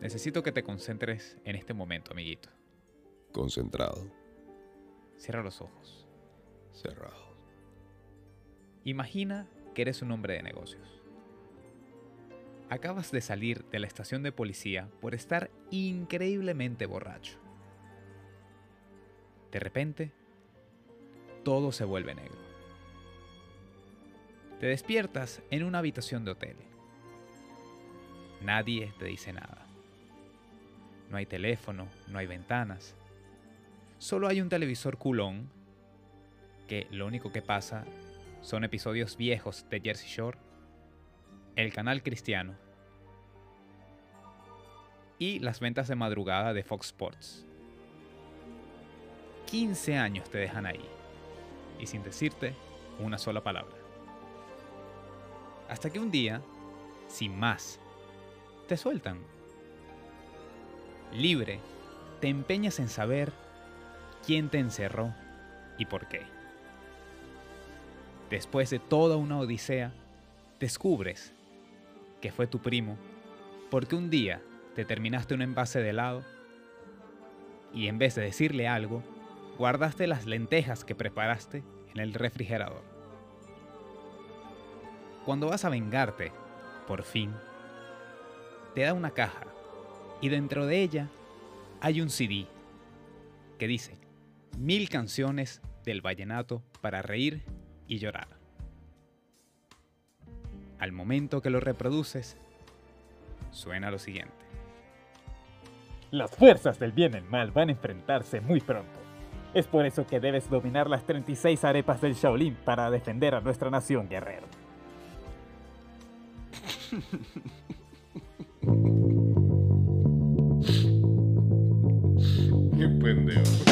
Necesito que te concentres en este momento, amiguito. Concentrado, Cierra los ojos. cerrado. Imagina que eres un hombre de negocios. Acabas de salir de la estación de policía por estar increíblemente borracho. De repente, todo se vuelve negro. Te despiertas en una habitación de hotel. Nadie te dice nada. No hay teléfono, no hay ventanas. Solo hay un televisor culón que lo único que pasa son episodios viejos de Jersey Shore, el canal cristiano y las ventas de madrugada de Fox Sports. 15 años te dejan ahí y sin decirte una sola palabra. Hasta que un día, sin más, te sueltan. Libre, te empeñas en saber quién te encerró y por qué. Después de toda una odisea, descubres que fue tu primo porque un día te terminaste un envase de helado y en vez de decirle algo, guardaste las lentejas que preparaste en el refrigerador. Cuando vas a vengarte, por fin, te da una caja y dentro de ella hay un CD que dice mil canciones del vallenato para reír y llorar. Al momento que lo reproduces, suena lo siguiente. Las fuerzas del bien y el mal van a enfrentarse muy pronto. Es por eso que debes dominar las 36 arepas del Shaolin para defender a nuestra nación, guerrero. Qué pendejo.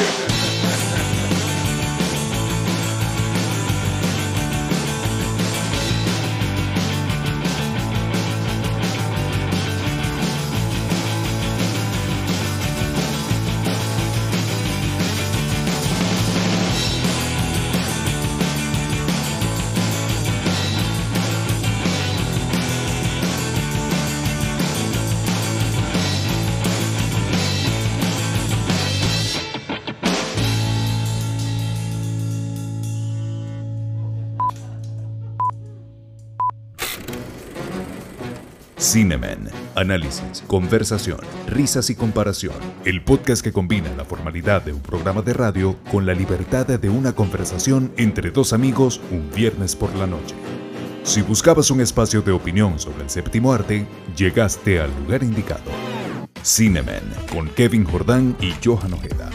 Análisis, conversación, risas y comparación. El podcast que combina la formalidad de un programa de radio con la libertad de una conversación entre dos amigos un viernes por la noche. Si buscabas un espacio de opinión sobre el séptimo arte, llegaste al lugar indicado. Cinemen, con Kevin Jordán y Johan Ojeda.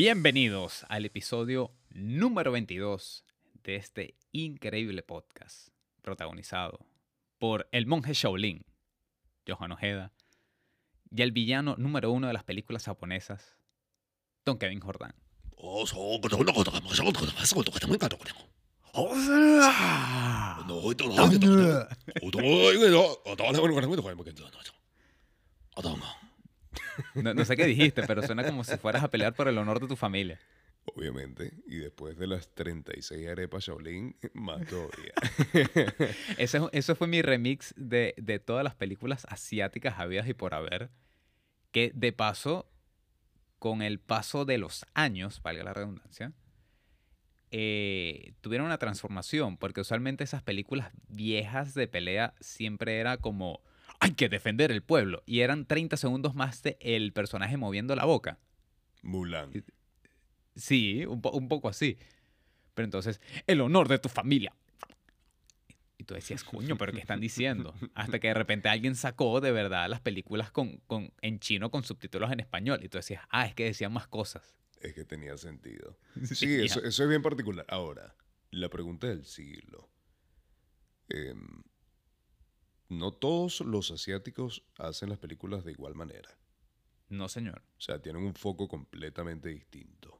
Bienvenidos al episodio número 22 de este increíble podcast, protagonizado por el monje Shaolin, Johan Ojeda, y el villano número uno de las películas japonesas, Don Kevin Jordan. No, no sé qué dijiste, pero suena como si fueras a pelear por el honor de tu familia. Obviamente. Y después de las 36 arepas Shaolin, más todavía. Ese, eso fue mi remix de, de todas las películas asiáticas habidas y por haber. Que de paso, con el paso de los años, valga la redundancia, eh, tuvieron una transformación. Porque usualmente esas películas viejas de pelea siempre era como, hay que defender el pueblo. Y eran 30 segundos más de el personaje moviendo la boca. Mulan. Sí, un, po- un poco así. Pero entonces, el honor de tu familia. Y tú decías, coño, pero ¿qué están diciendo? Hasta que de repente alguien sacó de verdad las películas con, con, en chino con subtítulos en español. Y tú decías, ah, es que decían más cosas. Es que tenía sentido. Sí, Sí, eso, eso es bien particular. Ahora, la pregunta del siglo. Em, no todos los asiáticos hacen las películas de igual manera. No, señor. O sea, tienen un foco completamente distinto.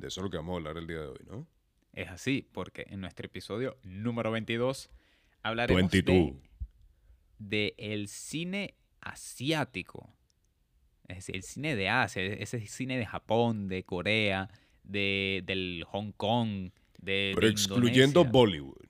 De eso es lo que vamos a hablar el día de hoy, ¿no? Es así, porque en nuestro episodio número 22 hablaremos 22. de, de el cine asiático. Es decir, el cine de Asia, ese cine de Japón, de Corea, de, del Hong Kong, de, Pero de excluyendo Indonesia. Bollywood.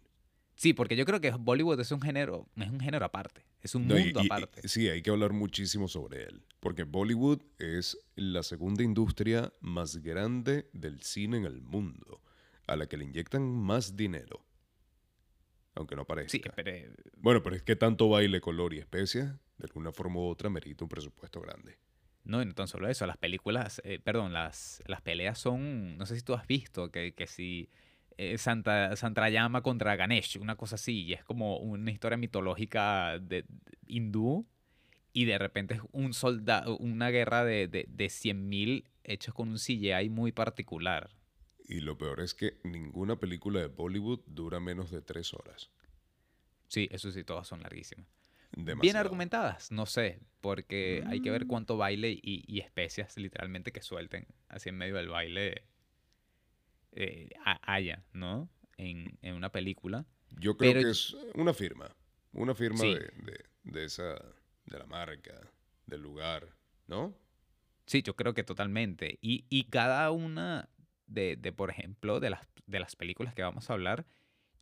Sí, porque yo creo que Bollywood es un género, es un género aparte, es un No, mundo y- y- aparte. sí, hay que hablar muchísimo sobre él. Porque Bollywood es la segunda industria más grande del cine en el mundo, a la que le inyectan más dinero. Aunque no parezca. Sí, pero eh, Bueno, pero es que tanto baile, color y especia, de alguna forma u otra, merita un presupuesto grande. no, y no tan solo eso, las películas, eh, perdón, las, las peleas son, no sé si tú has visto, que, que si eh, Santa, Santrayama contra Ganesh, una cosa así, y es como una historia mitológica de, de- hindú, y de repente es un soldado, una guerra de, de, de 100.000 hechos con un CGI muy particular. Y lo peor es que ninguna película de Bollywood dura menos de tres horas. Sí, eso sí, todas son larguísimas. Bien argumentadas, no sé, porque hay que ver Mm. cuánto baile y, y especias literalmente que suelten así en medio del baile eh, ha- haya, ¿no? En, en una película. Yo creo Pero- que es una firma. Una firma Sí. de, de- de esa, de la marca, del lugar, ¿no? Sí, yo creo que totalmente. Y, y cada una de, de, por ejemplo, de las, de las películas que vamos a hablar,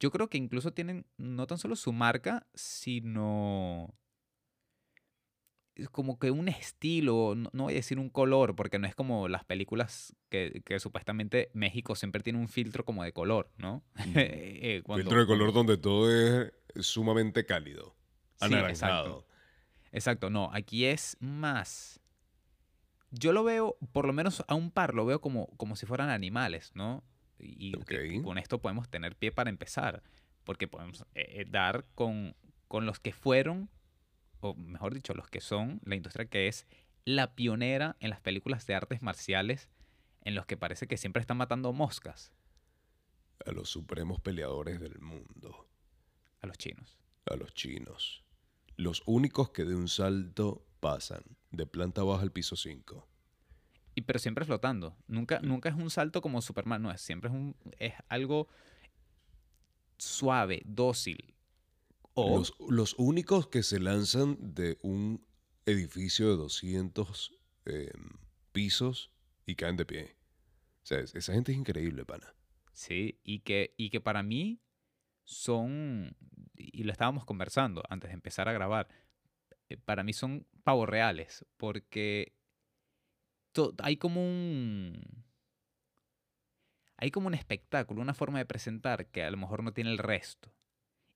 yo creo que incluso tienen no tan solo su marca, sino como que un estilo, no, no voy a decir un color, porque no es como las películas que, que supuestamente México siempre tiene un filtro como de color, ¿no? Eh, cuando- Filtro de color donde todo es sumamente cálido. Sí, Anaranjado. exacto. Exacto, no, aquí es más. Yo lo veo, por lo menos a un par, lo veo como, como si fueran animales, ¿no? Y, con esto podemos tener pie para empezar, porque podemos eh, eh, dar con, con los que fueron, o mejor dicho, los que son la industria que es la pionera en las películas de artes marciales, en los que parece que siempre están matando moscas A los supremos peleadores del mundo. a los chinos. A los chinos. Los únicos que de un salto pasan de planta baja al piso 5. Y, pero siempre flotando. Nunca, nunca es un salto como Superman, no es. Siempre es, un, es algo suave, dócil. Los, los únicos que se lanzan de un edificio de 200 eh, pisos y caen de pie. O sea, es- esa gente es increíble, pana. sí, y que, y que para mí son, y lo estábamos conversando antes de empezar a grabar, eh, para mí son pavos reales, porque hay como un... Hay como un espectáculo, una forma de presentar que a lo mejor no tiene el resto.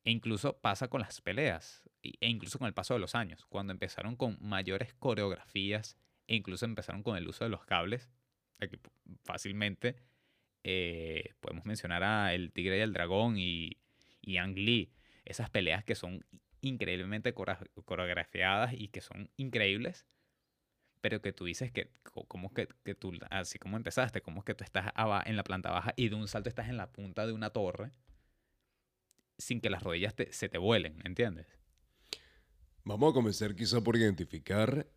E incluso pasa con las peleas, e incluso con el paso de los años, cuando empezaron con mayores coreografías, e incluso empezaron con el uso de los cables, fácilmente eh, podemos mencionar a El Tigre y el Dragón y, y Ang Lee, esas peleas que son increíblemente coreografiadas y que son increíbles, pero que tú dices que, co- ¿cómo que, que tú, así como empezaste, como que tú estás en la planta baja y de un salto estás en la punta de una torre sin que las rodillas te- se te vuelen, ¿entiendes? Vamos a comenzar quizá por identificar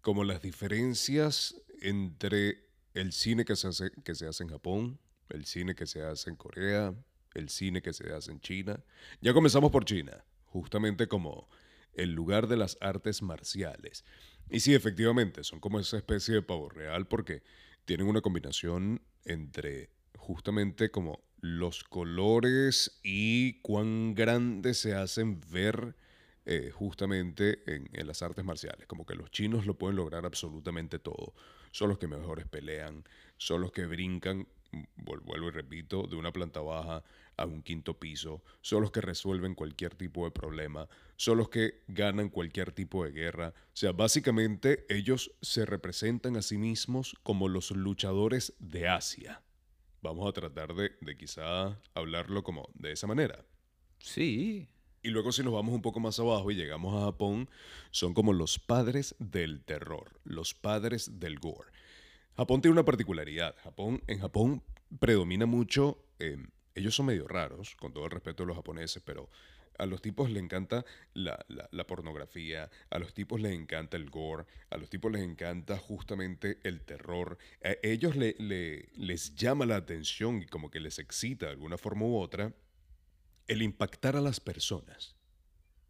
como las diferencias entre el cine que se hace, que se hace en Japón, el cine que se hace en Corea, el cine que se hace en China. Ya comenzamos por China, justamente como el lugar de las artes marciales. Y sí, efectivamente, son como esa especie de pavo real porque tienen una combinación entre justamente como los colores y cuán grandes se hacen ver eh, justamente en, en las artes marciales. Como que los chinos lo pueden lograr absolutamente todo. Son los que mejores pelean, son los que brincan, vuel- vuelvo y repito, de una planta baja a un quinto piso, son los que resuelven cualquier tipo de problema, son los que ganan cualquier tipo de guerra. O sea, básicamente ellos se representan a sí mismos como los luchadores de Asia. Vamos a tratar de, de quizá hablarlo como de esa manera. Sí, Y luego si nos vamos un poco más abajo y llegamos a Japón, son como los padres del terror, los padres del gore. Japón tiene una particularidad. Japón, en Japón predomina mucho, eh, ellos son medio raros, con todo el respeto de los japoneses, pero a los tipos les encanta la, la- pornografía, a los tipos les encanta el gore, a los tipos les encanta justamente el terror. A ellos le- le- les llama la atención y como que les excita de alguna forma u otra el impactar a las personas.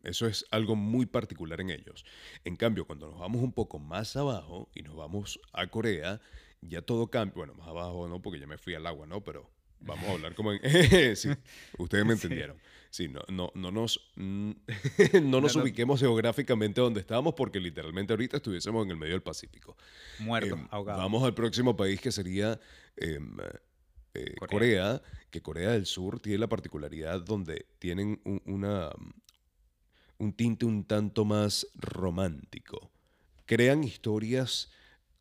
Eso es algo muy particular en ellos. En cambio, cuando nos vamos un poco más abajo y nos vamos a Corea, ya todo cambia. Bueno, más abajo no, porque ya me fui al agua, ¿no? Pero Vamos a hablar como en... sí, ustedes me entendieron. Sí, no, no, no nos, mm, no nos No, no. ubiquemos geográficamente donde estábamos porque literalmente ahorita estuviésemos en el medio del Pacífico. Muertos, ahogados. Vamos al próximo país que sería em, eh, Corea. Corea. que Corea del Sur tiene la particularidad donde tienen un, una, un tinte un tanto más romántico. Crean historias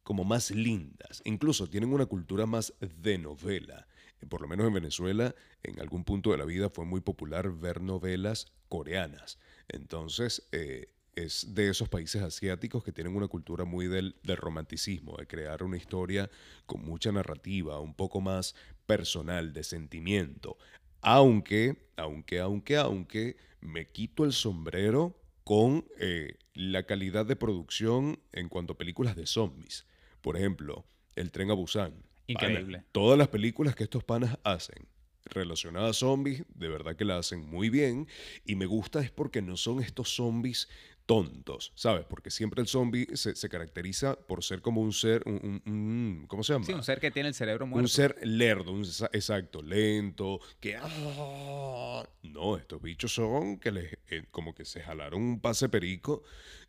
como más lindas. Incluso tienen una cultura más de novela. Por lo menos en Venezuela, en algún punto de la vida fue muy popular ver novelas coreanas. Entonces, eh, es de esos países asiáticos que tienen una cultura muy del, del romanticismo, de crear una historia con mucha narrativa, un poco más personal, de sentimiento. Aunque, aunque, aunque, aunque, me quito el sombrero con eh, la calidad de producción en cuanto a películas de zombies. Por ejemplo, El tren a Busan. Increíble. todas las películas que estos panas hacen relacionadas a zombies, de verdad que la hacen muy bien. Y me gusta es porque no son estos zombies tontos, ¿sabes? Porque siempre el zombie se, se caracteriza por ser como un ser, un, un- un- ¿cómo se llama? Sí, un ser que tiene el cerebro muerto. Un ser lerdo, un exacto, lento, que... ah, No, estos bichos son que les, eh, como que se jalaron un pase perico,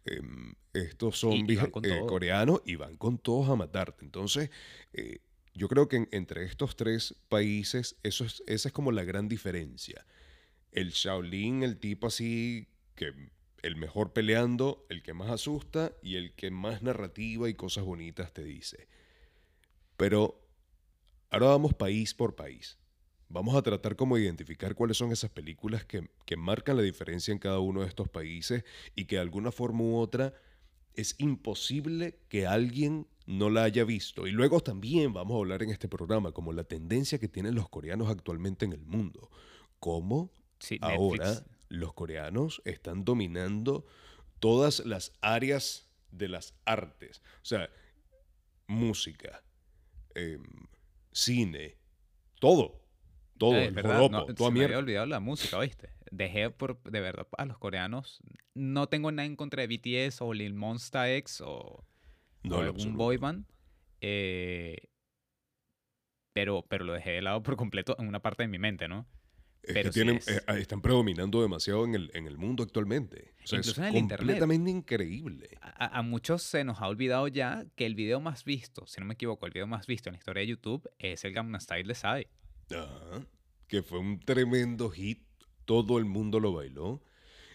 em, estos zombies eh, coreanos y van con todos a matarte. Entonces, eh, yo creo que en- entre estos tres países, es, esa es como la gran diferencia. El Shaolin, el tipo así, que el mejor peleando, el que más asusta y el que más narrativa y cosas bonitas te dice. Pero ahora vamos país por país. Vamos a tratar como identificar cuáles son esas películas que, que marcan la diferencia en cada uno de estos países y que de alguna forma u otra es imposible que alguien no la haya visto. Y luego también vamos a hablar en este programa como la tendencia que tienen los coreanos actualmente en el mundo. Cómo Sí, ahora Netflix. los coreanos están dominando todas las áreas de las artes. O sea, música, em, cine, todo. Todo, Eh, el verdad, joropo, no, toda se me había olvidado la música, ¿viste? Dejé por, de verdad, a los coreanos. No tengo nada en contra de BTS o Lil Monsta X o, No, o algún boy band. eh, pero, pero lo dejé de lado por completo en una parte de mi mente, ¿no? Es que pero sí tienen, es- eh, ah, están predominando demasiado en el, en el mundo actualmente. O sea, Incluso es en el internet. completamente increíble. A muchos se nos ha olvidado ya que el video más visto, si no me equivoco, el video más visto en la historia de YouTube es el Gangnam Style de Psy. Ajá. Que fue un tremendo hit. Todo el mundo lo bailó.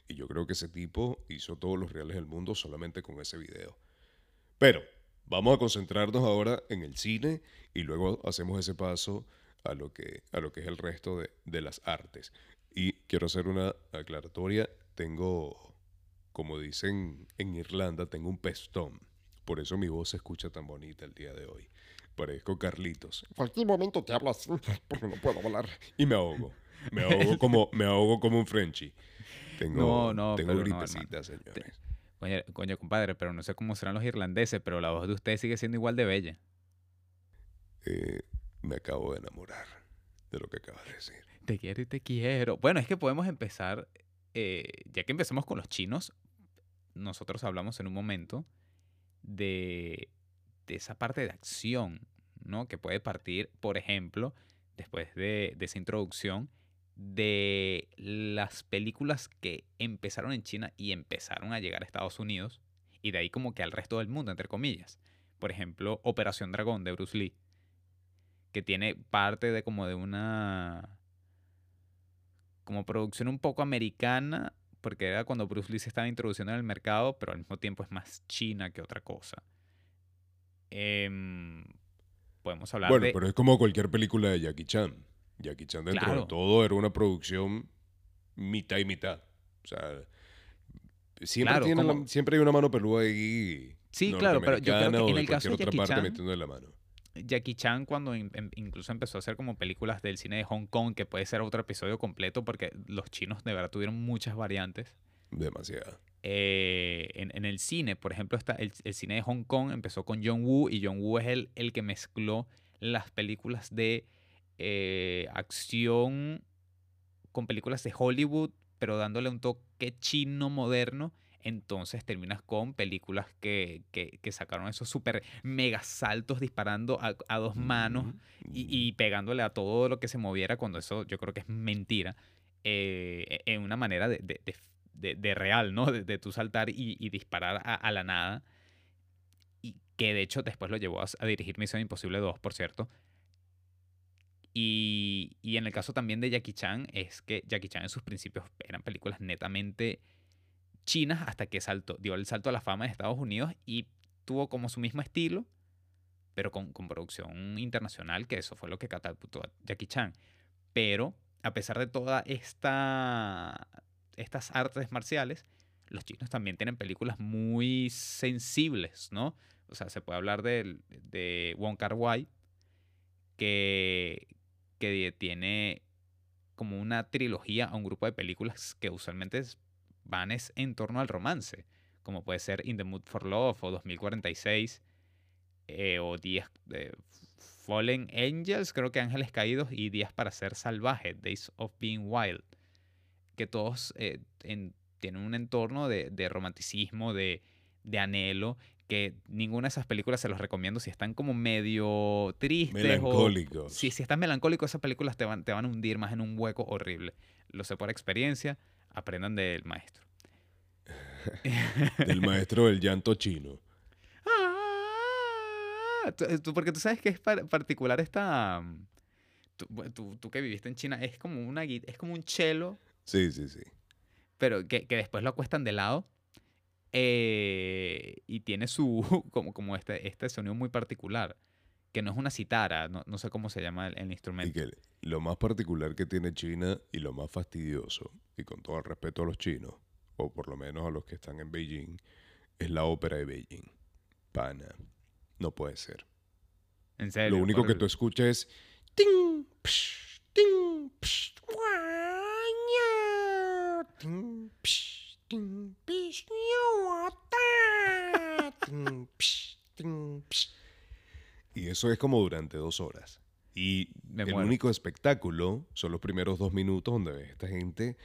Y yo creo que ese tipo hizo todos los reales del mundo solamente con ese video. Pero vamos a concentrarnos ahora en el cine y luego hacemos ese paso a lo que, a lo que es el resto de, de las artes. Y quiero hacer una aclaratoria. Tengo, como dicen en Irlanda, tengo un pestón. Por eso mi voz se escucha tan bonita el día de hoy. Parezco Carlitos. En cualquier momento te hablas porque no puedo hablar. y me ahogo. Me ahogo como, me ahogo como un Frenchie. Tengo, No, no, tengo pero no, gripecita, señores. Coño, coño, compadre, pero no sé cómo serán los irlandeses, pero la voz de usted sigue siendo igual de bella. Eh, me acabo de enamorar de lo que acabas de decir. Te quiero y te quiero. Bueno, es que podemos empezar, eh, ya que empezamos con los chinos, nosotros hablamos en un momento de, de esa parte de acción, ¿no? Que puede partir, por ejemplo, después de, de esa introducción, de las películas que empezaron en China y empezaron a llegar a Estados Unidos, y de ahí como que al resto del mundo, entre comillas. Por ejemplo, Operación Dragón de Bruce Lee, que tiene parte de como de una como producción un poco americana, porque era cuando Bruce Lee se estaba introduciendo en el mercado, pero al mismo tiempo es más china que otra cosa. Em, podemos hablar Bueno, de... pero es como cualquier película de Jackie Chan. Jackie Chan dentro Claro. de todo era una producción mitad y mitad. O sea, siempre, Claro, tiene la- como- siempre hay una mano peluda ahí. Sí, claro, pero yo creo que en el caso de otra Jackie parte Chan- metiendo la mano. Jackie Chan cuando in- em- incluso empezó a hacer como películas del cine de Hong Kong, que puede ser otro episodio completo porque los chinos de verdad tuvieron muchas variantes. Demasiado. eh, en, en el cine, por ejemplo, está el, el cine de Hong Kong empezó con John Woo y John Woo es el, el que mezcló las películas de eh, acción con películas de Hollywood, pero dándole un toque chino moderno entonces terminas con películas que, que- que sacaron esos super mega saltos disparando a, a dos manos y, y pegándole a todo lo que se moviera, cuando eso yo creo que es mentira, eh, en una manera de, de- de- real, ¿no? De, de tú saltar y, y disparar a, a la nada. Y que de hecho después lo llevó a, a dirigir Misión Imposible 2, por cierto. Y, y en el caso también de Jackie Chan, es que Jackie Chan en sus principios eran películas netamente chinas hasta que saltó, dio el salto a la fama de Estados Unidos y tuvo como su mismo estilo, pero con, con producción internacional, que eso fue lo que catapultó a Jackie Chan. Pero a pesar de toda esta estas artes marciales, los chinos también tienen películas muy sensibles, ¿no? O sea, se puede hablar del- de, Wong Kar Wai, que, que tiene como una trilogía a un grupo de películas que usualmente van es en torno al romance, como puede ser In the Mood for Love o 2046 eh, o Días de Fallen Angels, creo que Ángeles Caídos y Días para ser salvaje, Days of Being Wild, que todos eh, en- tienen un entorno de, de romanticismo, de, de anhelo, que ninguna de esas películas se los recomiendo si están como medio tristes o Melancólicos. si, si estás melancólico, esas películas te van, te van a hundir más en un hueco horrible. Lo sé por experiencia, aprendan del maestro. Del maestro del llanto chino. Ah, tú- tú- porque tú sabes que es par- particular esta... mm, Tú, tú- tú que viviste en China, es como, una, es como un cello, Sí, sí, sí. pero que, que después lo acuestan de lado. Eh, y tiene su, como, como este, este sonido muy particular, que no es una citara, no, no sé cómo se llama el, el Y instrumento. que lo más particular que tiene China y lo más fastidioso, y con todo el respeto a los chinos, o por lo menos a los que están en Beijing, es la ópera de Beijing. Pana. No puede ser. En serio. Lo único que tú escuchas es. Ting, psh, ting, psh, psh, ting, psh, Y eso es como durante dos horas. Y Me el muero. único espectáculo son los primeros dos minutos donde ves esta gente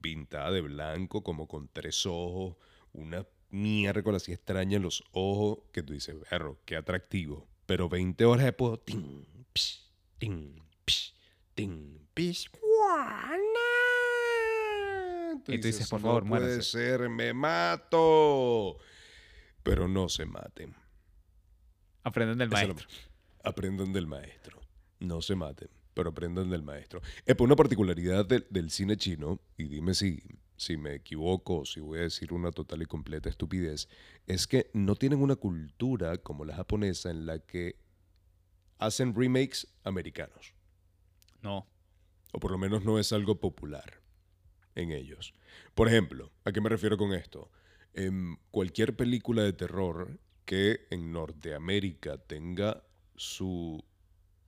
pintada de blanco, como con tres ojos, una mierda así extraña en los ojos, que tú dices, perro, qué atractivo. Pero 20 horas después, ting, psh, ting, psh, ting, psh, Y tú dices, por "Eso favor, no puede muéranse". ser, me mato. Pero no se maten. Aprendan del es lo- maestro. Aprendan del maestro. No se maten, pero aprendan del maestro. Es una particularidad del- del cine chino, y dime si, si me equivoco o si voy a decir una total y completa estupidez, es que no tienen una cultura como la japonesa en la que hacen remakes americanos. No. O por lo menos no es algo popular en ellos. Por ejemplo, ¿a qué me refiero con esto? En cualquier película de terror que en Norteamérica tenga su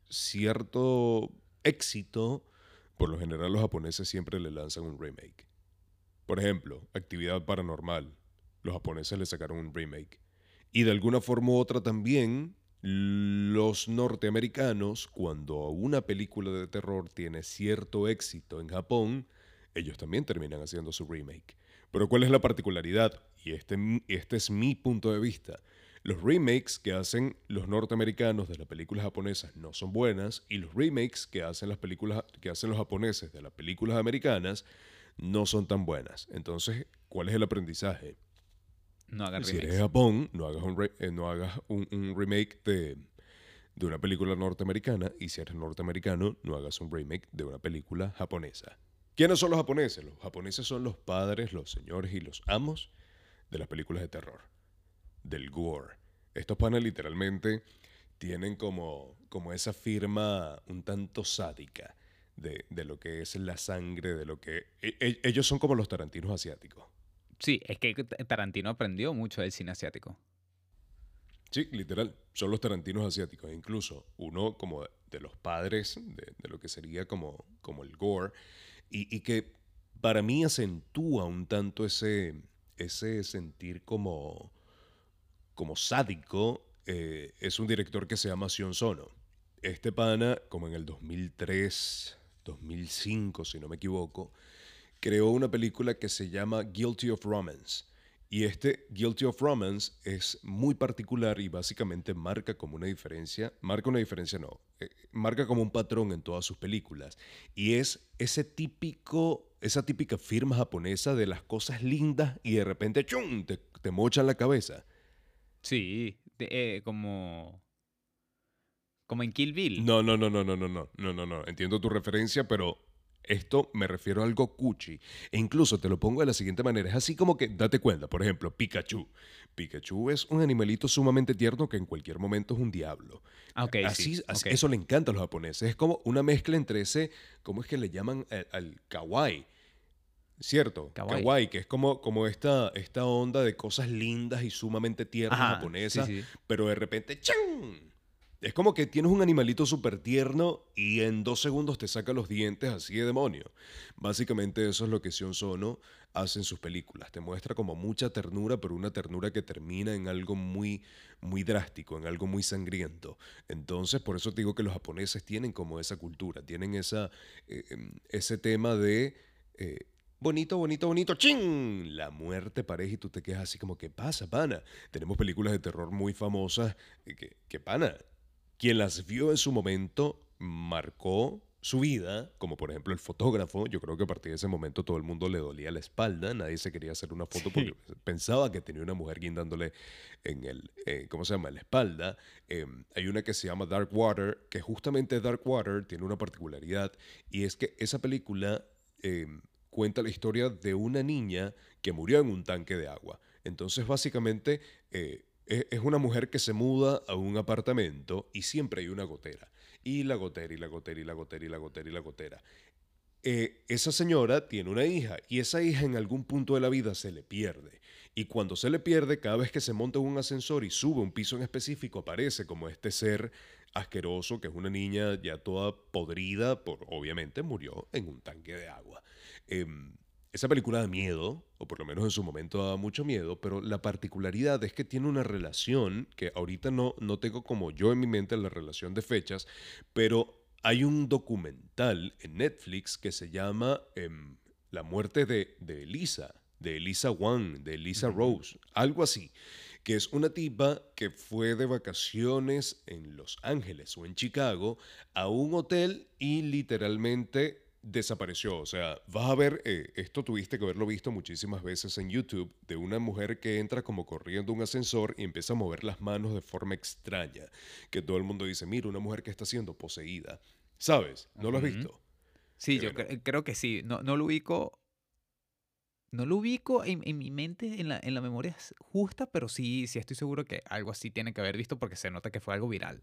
cierto éxito, por lo general los japoneses siempre le lanzan un remake. Por ejemplo, Actividad Paranormal. Los japoneses le sacaron un remake. Y de alguna forma u otra también, los norteamericanos, cuando una película de terror tiene cierto éxito en Japón, ellos también terminan haciendo su remake. Pero ¿cuál es la particularidad? Y este, este es mi punto de vista. Los remakes que hacen los norteamericanos de las películas japonesas no son buenas y los remakes que hacen las películas que hacen los japoneses de las películas americanas no son tan buenas. Entonces, ¿cuál es el aprendizaje? No Si eres de Japón, no hagas un, re- eh, no hagas un, un remake de, de una película norteamericana. Y si eres norteamericano, no hagas un remake de una película japonesa. ¿Quiénes son los japoneses? Los japoneses son los padres, los señores y los amos de las películas de terror. Del gore. Estos panas literalmente tienen como, como esa firma un tanto sádica de, de lo que es la sangre, de lo que... e- e- ellos son como los tarantinos asiáticos. Sí, es que Tarantino aprendió mucho del cine asiático. Sí, literal. Son los tarantinos asiáticos. Incluso uno como de los padres de, de lo que sería como, como el gore. Y, que para mí acentúa un tanto ese, ese sentir como, como sádico. eh, es un director que se llama Sion Sono. Este pana, como en el 2003, 2005, si no me equivoco, creó una película que se llama Guilty of Romance. Y este Guilty of Romance es muy particular y básicamente marca como una diferencia, marca una diferencia no, eh, marca como un patrón en todas sus películas. Y es ese típico, esa típica firma japonesa de las cosas lindas y de repente ¡chum! te, te mochan la cabeza. Sí, de- eh, como. Como en Kill Bill. No, no, no, no, no, no, no, no, no, no. Entiendo tu referencia, pero esto me refiero a algo cuchi. E incluso te lo pongo de la siguiente manera. Es así como que, date cuenta, por ejemplo, Pikachu. Pikachu es un animalito sumamente tierno que en cualquier momento es un diablo. Ah, ok, así, sí, así-. Eso le encanta a los japoneses. Es como una mezcla entre ese, ¿cómo es que le llaman al, al kawaii? ¿Cierto? Kawaii. Kawaii, que es como, como esta, esta onda de cosas lindas y sumamente tiernas Ajá, japonesas, sí, sí. pero de repente ¡chan! Es como que tienes un animalito súper tierno y en dos segundos te saca los dientes así de demonio. Básicamente eso es lo que Sion Sono hace en sus películas. Te muestra como mucha ternura, pero una ternura que termina en algo muy, muy drástico, en algo muy sangriento. Entonces, por eso te digo que los japoneses tienen como esa cultura, tienen esa, eh, em, ese tema de... eh, Bonito, bonito, bonito, ¡ching! La muerte pareja y tú te quedas así como, ¿qué pasa, pana? Tenemos películas de terror muy famosas eh, que, que pana, quien las vio en su momento marcó su vida, como por ejemplo el fotógrafo. Yo creo que a partir de ese momento todo el mundo le dolía la espalda, nadie se quería hacer una foto porque pensaba que tenía una mujer guindándole en el, eh, ¿cómo se llama?, en la espalda. Eh, hay una que se llama Dark Water, que justamente Dark Water tiene una particularidad y es que esa película eh, cuenta la historia de una niña que murió en un tanque de agua. Entonces, básicamente, eh, es una mujer que se muda a un apartamento y siempre hay una gotera. Y la gotera, y la gotera, y la gotera, y la gotera, y la gotera. Eh, esa señora tiene una hija y esa hija en algún punto de la vida se le pierde. Y cuando se le pierde, cada vez que se monta un ascensor y sube un piso en específico, aparece como este ser asqueroso, que es una niña ya toda podrida, por obviamente murió en un tanque de agua. Em, esa película da miedo, o por lo menos en su momento daba mucho miedo, pero la particularidad es que tiene una relación que ahorita no, no tengo como yo en mi mente la relación de fechas, pero hay un documental en Netflix que se llama em, La muerte de, de Elisa, de Elisa Wang, de Elisa Rose, algo así, que es una tipa que fue de vacaciones en Los Ángeles o en Chicago a un hotel y literalmente desapareció. O sea, vas a ver, eh, esto tuviste que haberlo visto muchísimas veces en YouTube, de una mujer que entra como corriendo un ascensor y empieza a mover las manos de forma extraña, que todo el mundo dice, mira, una mujer que está siendo poseída. ¿Sabes? ¿No lo has visto? Sí, Qué yo cre- creo que sí. No, no lo ubico. No lo ubico en, en mi mente, en la, en la memoria justa, pero sí, sí estoy seguro que algo así tiene que haber visto porque se nota que fue algo viral.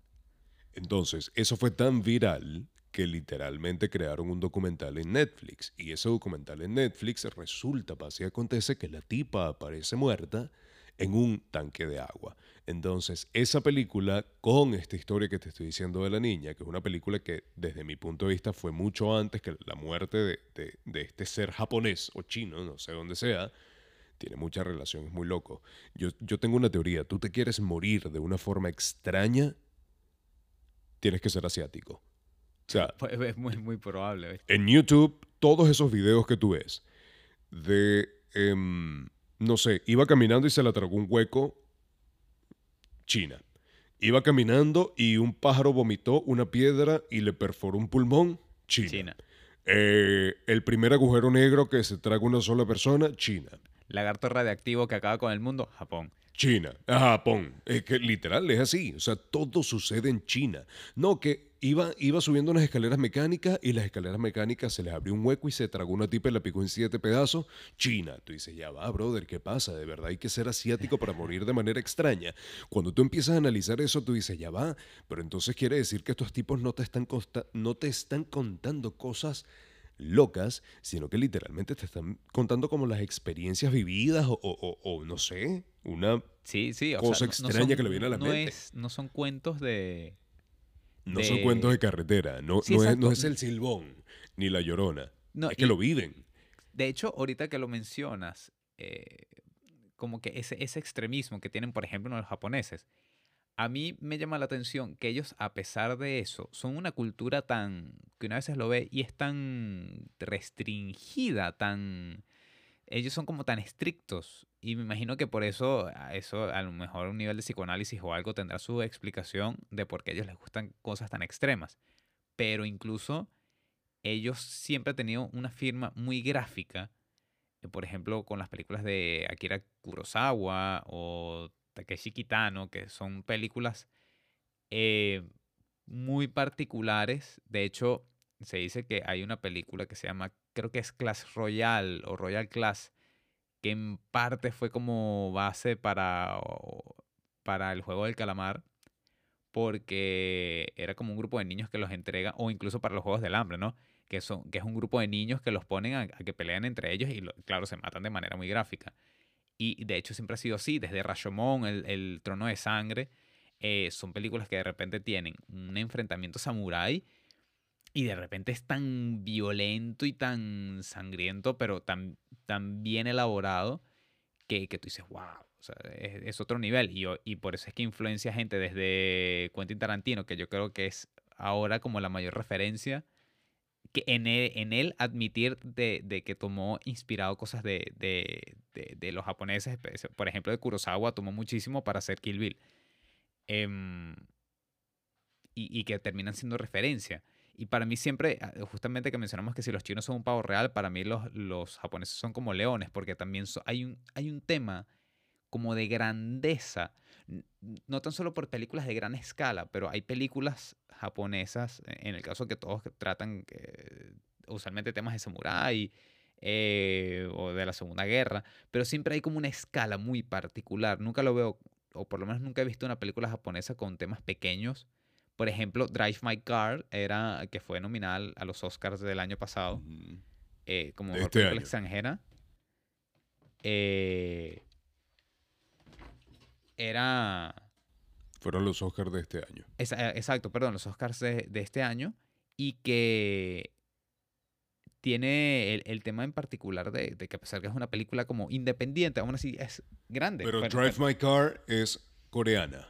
Entonces, eso fue tan viral que literalmente crearon un documental en Netflix. Y ese documental en Netflix resulta, pasa y acontece que la tipa aparece muerta en un tanque de agua. Entonces, esa película, con esta historia que te estoy diciendo de la niña, que es una película que desde mi punto de vista fue mucho antes que la muerte de, este ser japonés o chino, no sé dónde sea, tiene mucha relación, es muy loco. Yo tengo una teoría, tú te quieres morir de una forma extraña, tienes que ser asiático. O sea, Pues es muy, muy probable. en YouTube, todos esos videos que tú ves de, em, no sé, iba caminando y se le tragó un hueco, China. Iba caminando y un pájaro vomitó una piedra y le perforó un pulmón, China. China. Eh, el primer agujero negro que se traga una sola persona, China. Lagarto radiactivo que acaba con el mundo, Japón. China, Japón. Es que literal es así. O sea, todo sucede en China. No, que iba, iba subiendo unas escaleras mecánicas y las escaleras mecánicas se les abrió un hueco y se tragó una tipa y la picó en siete pedazos. China. Tú dices, ya va, brother, ¿qué pasa? De verdad hay que ser asiático para morir de manera extraña. Cuando tú empiezas a analizar eso, tú dices, ya va. Pero entonces quiere decir que estos tipos no te están, costa- no te están contando cosas locas, sino que literalmente te están contando como las experiencias vividas o, o- o- no sé, una... Sí, sí. O Cosa sea, no- no extraña son- que le viene a la no mente. es- no son cuentos de... No son cuentos de carretera, no, Sí, no, es, no es el silbón ni la llorona, No, es que lo viven. De hecho, ahorita que lo mencionas, eh, como que ese, ese extremismo que tienen, por ejemplo, los japoneses, a mí me llama la atención que ellos, a pesar de eso, son una cultura tan, que una vez lo ve y es tan restringida, tan ellos son como tan estrictos y me imagino que por eso a eso a lo mejor un nivel de psicoanálisis o algo tendrá su explicación de por qué a ellos les gustan cosas tan extremas. Pero incluso ellos siempre han tenido una firma muy gráfica, eh, por ejemplo, con las películas de Akira Kurosawa o Takeshi Kitano, que son películas eh, muy particulares. De hecho, se dice que hay una película que se llama, creo que es Clash Royale o Royal Clash, que en parte fue como base para, para el juego del calamar, porque era como un grupo de niños que los entrega, o incluso para los juegos del hambre, ¿no? Que, son, que es un grupo de niños que los ponen a, que peleen entre ellos y, claro, se matan de manera muy gráfica. Y de hecho siempre ha sido así, desde Rashomon, el, el Trono de Sangre, eh, son películas que de repente tienen un enfrentamiento samurái y de repente es tan violento y tan sangriento, pero tan, tan bien elaborado que, que tú dices, wow, o sea, es, es otro nivel. Y, y por eso es que influencia gente desde Quentin Tarantino, que yo creo que es ahora como la mayor referencia, que en él, en él admitir de, de que tomó inspirado cosas de, de, de- los japoneses, por ejemplo, de Kurosawa, tomó muchísimo para hacer Kill Bill. Em, y, y que terminan siendo referencia. Y para mí siempre, ah, justamente que mencionamos que si los chinos son un pavo real, para mí los, los japoneses son como leones, porque también hay, un, hay un tema como de grandeza, no tan solo por películas de gran escala, pero hay películas japonesas, e- en el caso que todos tratan eh, usualmente temas de samurái eh, o de la Segunda Guerra, pero siempre hay como una escala muy particular. Nunca lo veo, o por lo menos nunca he visto una película japonesa con temas pequeños. Por ejemplo, Drive My Car, era, que fue nominada al- a los Oscars del año pasado eh, como mejor este película extranjera. eh, era. Fueron los Oscars de este año. eh, exacto, perdón, los Oscars de, de este año. Y que tiene el, el tema en particular de, de que a pesar que es una película como independiente, aún así es grande. Pero Bueno, Drive bueno, My Car es coreana.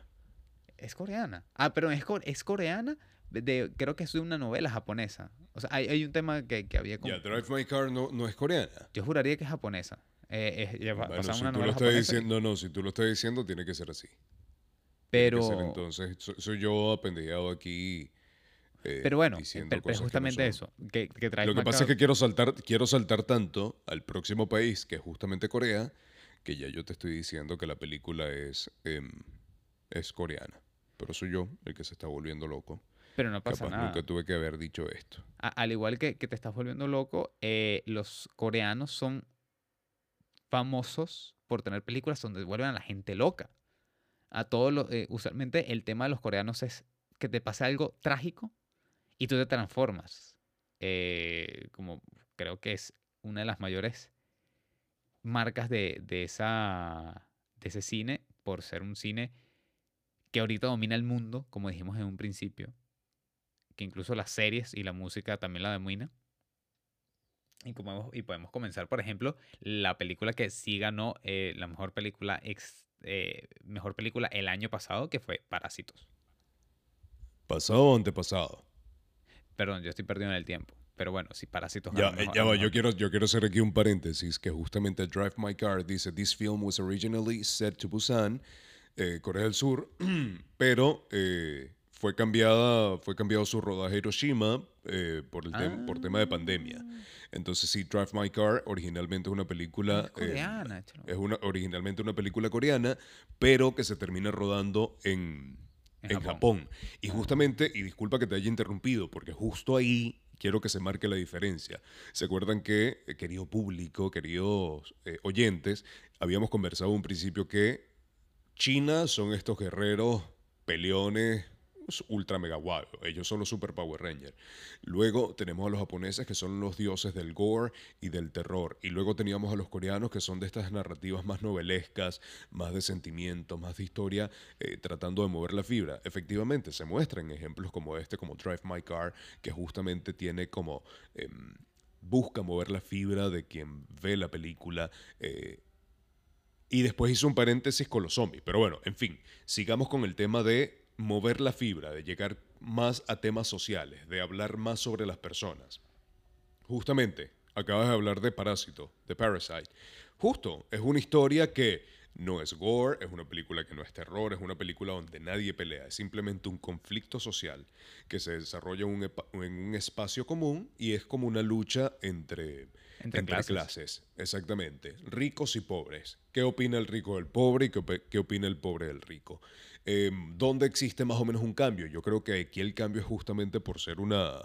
Es coreana. Ah, pero es, core- es coreana. de- creo que es de una novela japonesa. O sea, hay, hay un tema que, que había como. Ya, Drive My Car no, no es coreana. Yo juraría que es japonesa. Eh, ya Bueno, si una tú lo estás diciendo, no, no, si tú lo estás diciendo, tiene que ser así. Pero. ser entonces, so- soy yo apendejeado aquí. eh, Pero bueno, diciendo pero, pero cosas que no justamente eso. Que, que Drive Lo que pasa es que quiero saltar, quiero saltar tanto al próximo país, que es justamente Corea, que ya yo te estoy diciendo que la película es, em, es coreana. Pero soy yo el que se está volviendo loco. Pero no pasa Capaz nada. nunca tuve que haber dicho esto. A- al igual que, que te estás volviendo loco, eh, los coreanos son famosos por tener películas donde vuelven a la gente loca. A todos los, eh, usualmente el tema de los coreanos es que te pase algo trágico y tú te transformas. Eh, como creo que es una de las mayores marcas de, de esa, de ese cine, por ser un cine que ahorita domina el mundo, como dijimos en un principio, que incluso las series y la música también la domina. Y, como y podemos comenzar, por ejemplo, la película que sí ganó eh, la mejor película, ex- eh, mejor película el año pasado, que fue Parásitos. ¿Pasado o antepasado? Perdón, yo estoy perdido en el tiempo. Pero bueno, si Parásitos Ya, eh, mejor- ya va, yo quiero, yo quiero hacer aquí un paréntesis que justamente Drive My Car dice, This film was originally set to Busan, eh, Corea del Sur, pero eh, fue, cambiada, fue cambiado su rodaje a Hiroshima eh, por, el tem- por tema de pandemia. Entonces sí, Drive My Car originalmente es una película... Es coreana, es una, originalmente una película coreana, pero que se termina rodando en, En en Japón. Japón. Y justamente, y disculpa que te haya interrumpido, porque justo ahí quiero que se marque la diferencia. ¿Se acuerdan que, eh, querido público, queridos eh, oyentes, habíamos conversado un principio que China son estos guerreros peleones ultra mega guau. Ellos son los super Power Rangers. Luego tenemos a los japoneses que son los dioses del gore y del terror. Y luego teníamos a los coreanos que son de estas narrativas más novelescas, más de sentimiento, más de historia, eh, tratando de mover la fibra. Efectivamente, se muestran ejemplos como este, como Drive My Car, que justamente tiene como... em, busca mover la fibra de quien ve la película. eh, y después hizo un paréntesis con los zombies. Pero bueno, en fin, sigamos con el tema de mover la fibra, de llegar más a temas sociales, de hablar más sobre las personas. Justamente, acabas de hablar de Parásito, de Parasite. Justo, es una historia que no es gore, es una película que no es terror, es una película donde nadie pelea, es simplemente un conflicto social que se desarrolla un, en un espacio común y es como una lucha entre, Entre clases. clases. Exactamente, ricos y pobres. ¿Qué opina el rico del pobre y qué, op- qué opina el pobre del rico? Eh, ¿Dónde existe más o menos un cambio? Yo creo que aquí el cambio es justamente por ser una,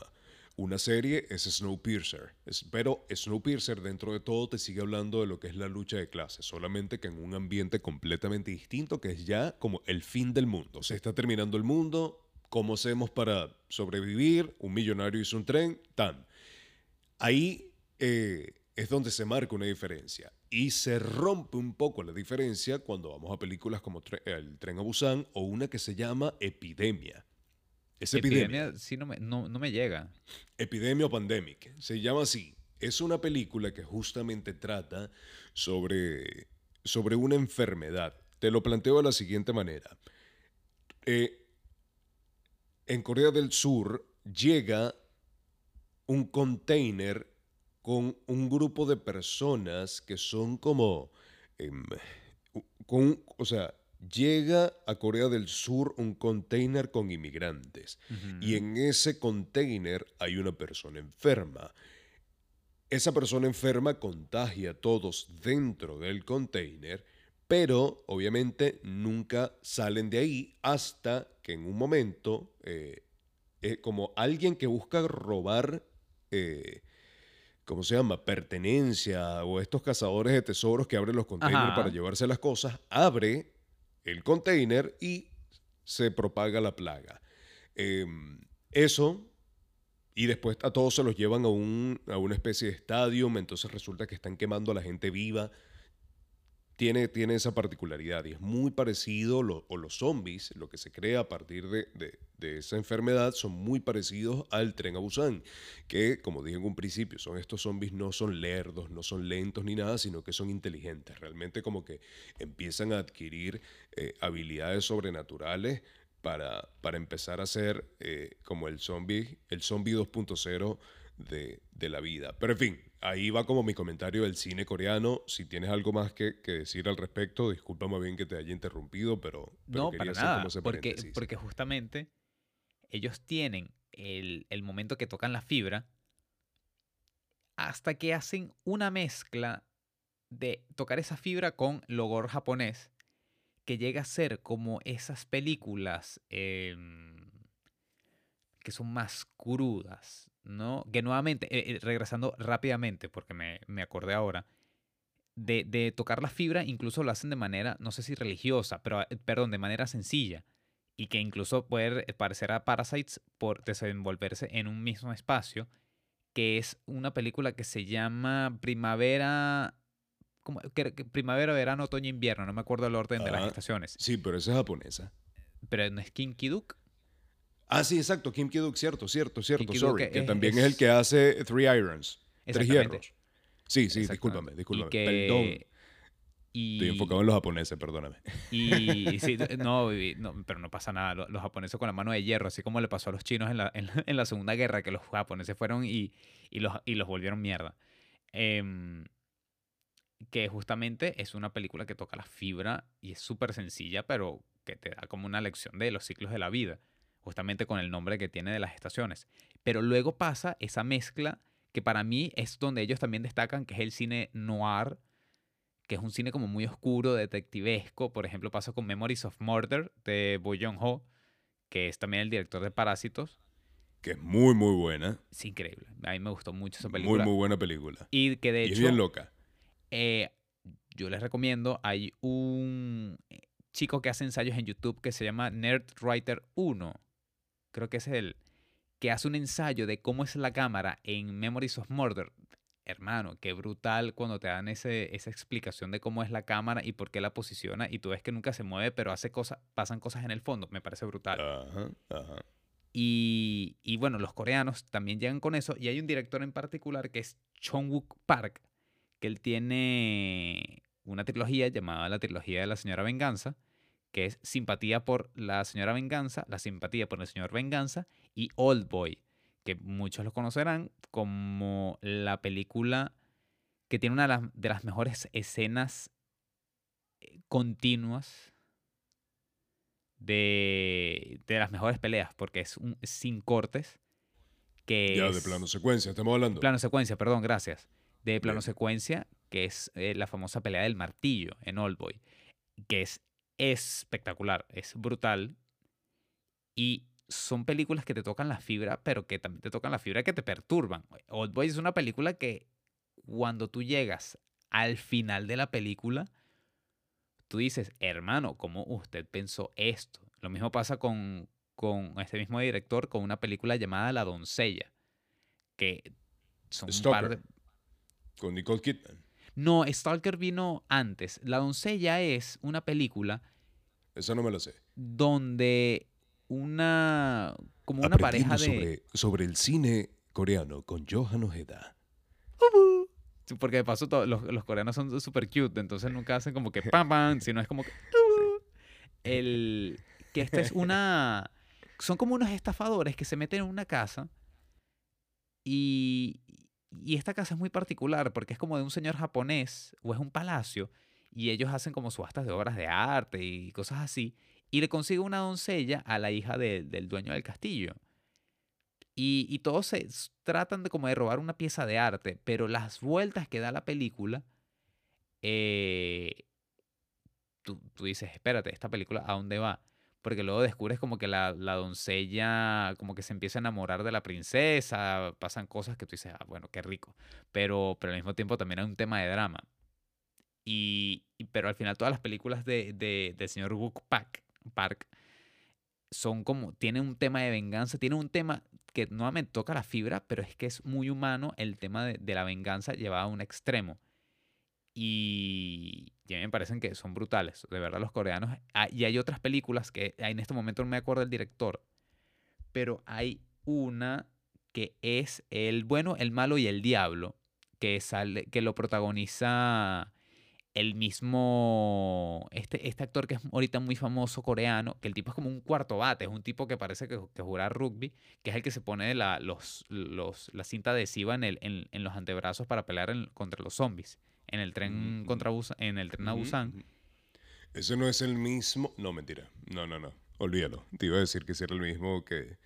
una serie, es Snowpiercer. Es- pero Snowpiercer dentro de todo te sigue hablando de lo que es la lucha de clases, solamente que en un ambiente completamente distinto, que es ya como el fin del mundo. Se está terminando el mundo, ¿cómo hacemos para sobrevivir? Un millonario hizo un tren, tan. Ahí eh, es donde se marca una diferencia. Y se rompe un poco la diferencia cuando vamos a películas como Tre- El tren a Busan o una que se llama Epidemia. Es epidemia. Epidemia sí no me, no, no me llega. Epidemia o Pandemic. Se llama así. Es una película que justamente trata sobre, sobre una enfermedad. Te lo planteo de la siguiente manera. Eh, en Corea del Sur llega un container con un grupo de personas que son como... em, con, o sea, llega a Corea del Sur un container con inmigrantes y en ese container hay una persona enferma. Esa persona enferma contagia a todos dentro del container, pero obviamente nunca salen de ahí hasta que en un momento, eh, eh, como alguien que busca robar, eh, ¿cómo se llama? Pertenencia o estos cazadores de tesoros que abren los containers para llevarse las cosas, abre el container y se propaga la plaga. Em, eso, y después a todos se los llevan a, un, a una especie de estadio, entonces resulta que están quemando a la gente viva. Tiene, tiene esa particularidad y es muy parecido, lo- o los zombies, lo que se crea a partir de, de- esa enfermedad, son muy parecidos al tren a Busan, que como dije en un principio, son estos zombies no son lerdos, no son lentos ni nada, sino que son inteligentes, realmente como que empiezan a adquirir eh, habilidades sobrenaturales para, para empezar a ser eh, como el zombie, el zombie 2.0 de, de la vida. Pero en fin, ahí va como mi comentario del cine coreano. Si tienes algo más que, que decir al respecto, discúlpame bien que te haya interrumpido, pero, pero No, quería para hacer nada. como ese Porque, porque justamente ellos tienen el, el momento que tocan la fibra hasta que hacen una mezcla de tocar esa fibra con logor japonés que llega a ser como esas películas em, que son más crudas, ¿no? Que nuevamente, eh, eh, regresando rápidamente, porque me, me acordé ahora, de, de tocar la fibra incluso lo hacen de manera, no sé si religiosa, pero eh, perdón, de manera sencilla. Y que incluso puede parecer a Parasites por desenvolverse en un mismo espacio, que es una película que se llama Primavera, ¿cómo? Que- que Primavera, verano, otoño, invierno, no me acuerdo el orden de las Ajá. estaciones. Sí, pero esa es japonesa. Pero no es Kinky Duke. Ah, sí, exacto, Kim Ki-duk, cierto, cierto, cierto, Kim Ki-duk sorry, que es- también es, el que hace Three Irons, Tres. Hierros. Sí, sí, discúlpame, discúlpame, que- perdón. Y, Estoy enfocado en los japoneses, perdóname. Y sí, no, pero no pasa nada. Lo- Los japoneses con la mano de hierro, así como le pasó a los chinos en la, en la- en la Segunda Guerra, que los japoneses fueron y, y los, y los volvieron mierda. Em, que justamente es una película que toca la fibra y es súper sencilla, pero que te da como una lección de los ciclos de la vida, justamente con el nombre que tiene de las estaciones. Pero luego pasa esa mezcla que para mí es donde ellos también destacan, que es el cine noir, que es un cine como muy oscuro, detectivesco. Por ejemplo, pasa con Memories of Murder de Bo Joon-ho, que es también el director de Parásitos. Que es muy, muy buena. Es increíble. A mí me gustó mucho esa Muy, película. muy buena película. Y que de y es hecho, bien loca. eh, yo les recomiendo, hay un chico que hace ensayos en YouTube que se llama Nerdwriter 1. Creo que es él. Que hace un ensayo de cómo es la cámara en Memories of Murder. Hermano, qué brutal cuando te dan ese, esa explicación de cómo es la cámara y por qué la posiciona. Y tú ves que nunca se mueve, pero hace cosas, pasan cosas en el fondo. Me parece brutal. Ajá. Y, y bueno, los coreanos también llegan con eso. Y hay un director en particular que es Chong-wook Park, que él tiene una trilogía llamada la trilogía de la señora Venganza, que es simpatía por la señora Venganza, la simpatía por el señor Venganza y Old Boy, que muchos lo conocerán como la película que tiene una de las, mejores escenas eh, continuas de, de las mejores peleas, porque es un, sin cortes. Que Ya, de plano secuencia, estamos hablando. Plano secuencia, perdón, gracias. De plano Bien. secuencia, que es eh, la famosa pelea del martillo en Oldboy, que es espectacular, es brutal. Y son películas que te tocan la fibra, pero que también te tocan la fibra que te perturban. Oldboy es una película que cuando tú llegas al final de la película, tú dices, hermano, ¿cómo usted pensó esto? Lo mismo pasa con, con este mismo director con una película llamada La doncella, que son un par de... Con Nicole Kidman. No, Stalker vino antes. La doncella es una película Esa no me la sé. donde una... como una pareja de... sobre, sobre el cine coreano con Johan Ojeda. Porque de paso to- los, los coreanos son súper cute, entonces nunca hacen como que pam pam, sino es como que... El, que esta es una... Son como unos estafadores que se meten en una casa y, y esta casa es muy particular porque es como de un señor japonés o es un palacio y ellos hacen como subastas de obras de arte y cosas así y le consigue una doncella a la hija de- del dueño del castillo. Y, y todos se tratan de como de robar una pieza de arte, pero las vueltas que da la película, eh, tú, tú dices, espérate, esta película, ¿a dónde va? Porque luego descubres como que la, la doncella como que se empieza a enamorar de la princesa, pasan cosas que tú dices, ah, bueno, qué rico. Pero, pero al mismo tiempo también hay un tema de drama. Y, pero al final todas las películas de, de, del señor Wook Park, Park son como, tienen un tema de venganza, tienen un tema que nuevamente toca la fibra, pero es que es muy humano el tema de, de la venganza llevado a un extremo. Y, y a mí me parecen que son brutales, de verdad los coreanos. Ah, y hay otras películas que en este momento no me acuerdo del director, pero hay una que es El bueno, el malo y el diablo, que, sale, que lo protagoniza el mismo, este, este actor que es ahorita muy famoso coreano, que el tipo es como un cuarto bate, es un tipo que parece que, que rugby, que es el que se pone la, los, los, la cinta adhesiva en, el, en, en los antebrazos para pelear contra los zombies, en el tren, Ujú. contra Busan- en el tren a Busan. ujú. Ese no es el mismo. No, mentira. No, no, no. Olvídalo. Te iba a decir que ese era el mismo que,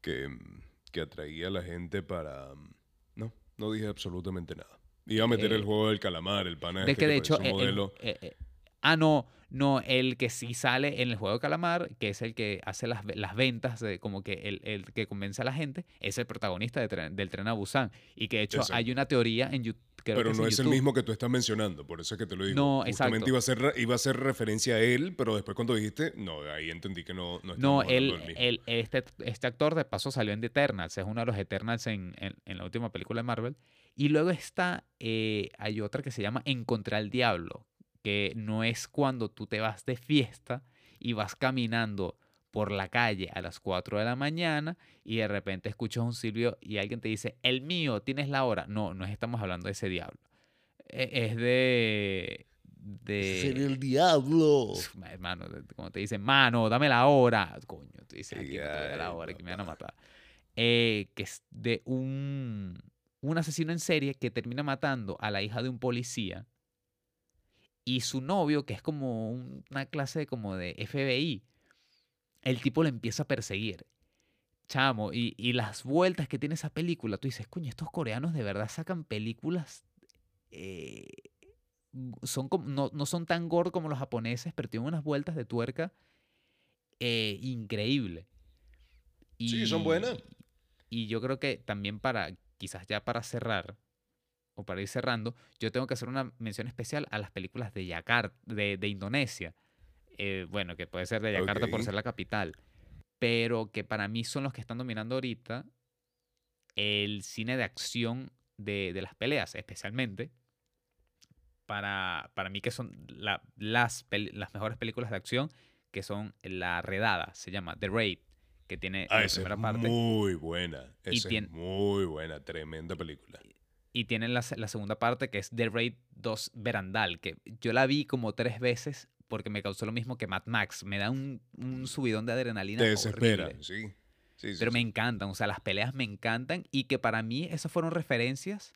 que, mm, que atraía a la gente para. mm, No, no dije absolutamente nada. Iba a meter Eh, el juego del calamar, el pana De este que de hecho... eh, el- modelo. eh, ah, no, no, el que sí sale en el juego de calamar, que es el que hace las, las ventas, de, como que el, el que convence a la gente, es el protagonista de tren- del tren a Busan. Y que de hecho Exacto. hay una teoría en YouTube. pero no es el mismo que tú estás mencionando, por eso es que te lo digo. No, Justamente exacto. iba a, ser, iba a hacer referencia a él, pero después cuando dijiste, no, ahí entendí que no, no No, él, él- este, este actor de paso salió en The Eternals, es uno de los Eternals en, en- en la última película de Marvel. Y luego está, eh, hay otra que se llama En contra el diablo, que no es cuando tú te vas de fiesta y vas caminando por la calle a las 4 de la mañana y de repente escuchas un silbido y alguien te dice, el mío, tienes la hora. No, no estamos hablando de ese diablo. E- Es de... de el diablo. Ma- Hermano, como te dicen, mano, dame la hora. Coño, tú dices, aquí no te doy la hora, que me van a matar. Eh, que es de un, un asesino en serie que termina matando a la hija de un policía y su novio, que es como un- una clase de, como de FBI, el tipo le empieza a perseguir. Chamo, y, y las vueltas que tiene esa película, tú dices, coño, estos coreanos de verdad sacan películas eh, son como- no, no son tan gore como los japoneses, pero tienen unas vueltas de tuerca eh, increíble. Sí, son buenas. Y yo creo que también para, quizás ya para cerrar, o para ir cerrando, yo tengo que hacer una mención especial a las películas de Yakarta, de, de Indonesia. Eh, bueno, que puede ser de Yakarta por ser la capital, pero que para mí son los que están dominando ahorita el cine de acción de, de las peleas, especialmente. Para, para mí que son la- las, las mejores películas de acción, que son La Redada, se llama The Raid, que tiene Ah, la es primera parte. muy buena. Esa es muy buena, tremenda película. Y tienen la, la segunda parte que es The Raid 2 Verandal, que yo la vi como tres veces porque me causó lo mismo que Mad Max. Me da un, un subidón de adrenalina. Te desespera, sí. Sí, sí, pero me encantan, o sea, las peleas me encantan y que para mí esas fueron referencias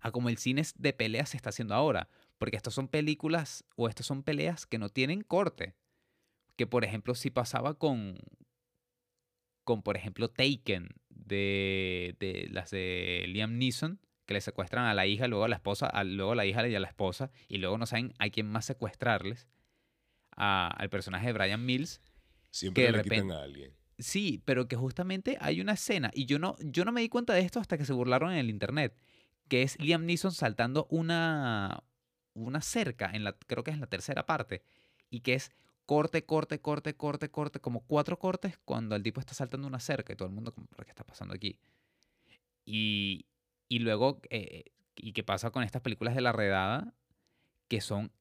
a cómo el cine de peleas se está haciendo ahora, porque estas son películas o estas son peleas que no tienen corte, que por ejemplo si pasaba con, con por ejemplo Taken de, de las de Liam Neeson, que le secuestran a la hija, luego a la esposa, a- luego a la hija y a la esposa, y luego no saben a quién más secuestrarles, a- al personaje de Brian Mills, Siempre que le de quitan repente- a alguien. Sí, pero que justamente hay una escena, y yo no, yo no me di cuenta de esto hasta que se burlaron en el internet, que es Liam Neeson saltando una, una cerca, en la, creo que es en la tercera parte, y que es corte, corte, corte, corte, corte, como cuatro cortes cuando el tipo está saltando una cerca y todo el mundo como, ¿pero ¿qué está pasando aquí? Y, y luego, eh, ¿y qué pasa con estas películas de la redada? Que son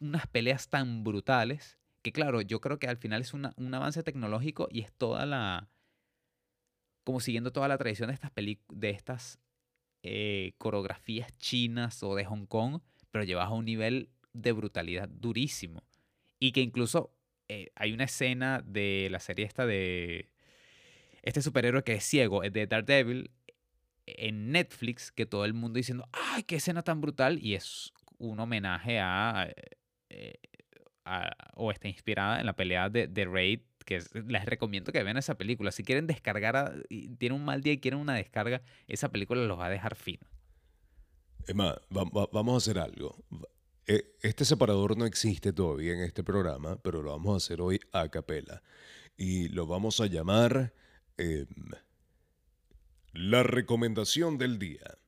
unas peleas tan brutales que claro, yo creo que al final es un avance tecnológico y es toda la, como siguiendo toda la tradición de estas de estas eh, coreografías chinas o de Hong Kong, pero llevadas a un nivel de brutalidad durísimo. Y que incluso eh, hay una escena de la serie esta de este superhéroe que es ciego, es de Daredevil, en Netflix, que todo el mundo diciendo, ¡ay, qué escena tan brutal! Y es un homenaje a, eh, o está inspirada en la pelea de, de Raid, que es- les recomiendo que vean esa película. Si quieren descargar, tienen un mal día y quieren una descarga, esa película los va a dejar fino. Emma, va- va- vamos a hacer algo. Eh, Este separador no existe todavía en este programa, pero lo vamos a hacer hoy a capela. Y lo vamos a llamar em, La recomendación del día.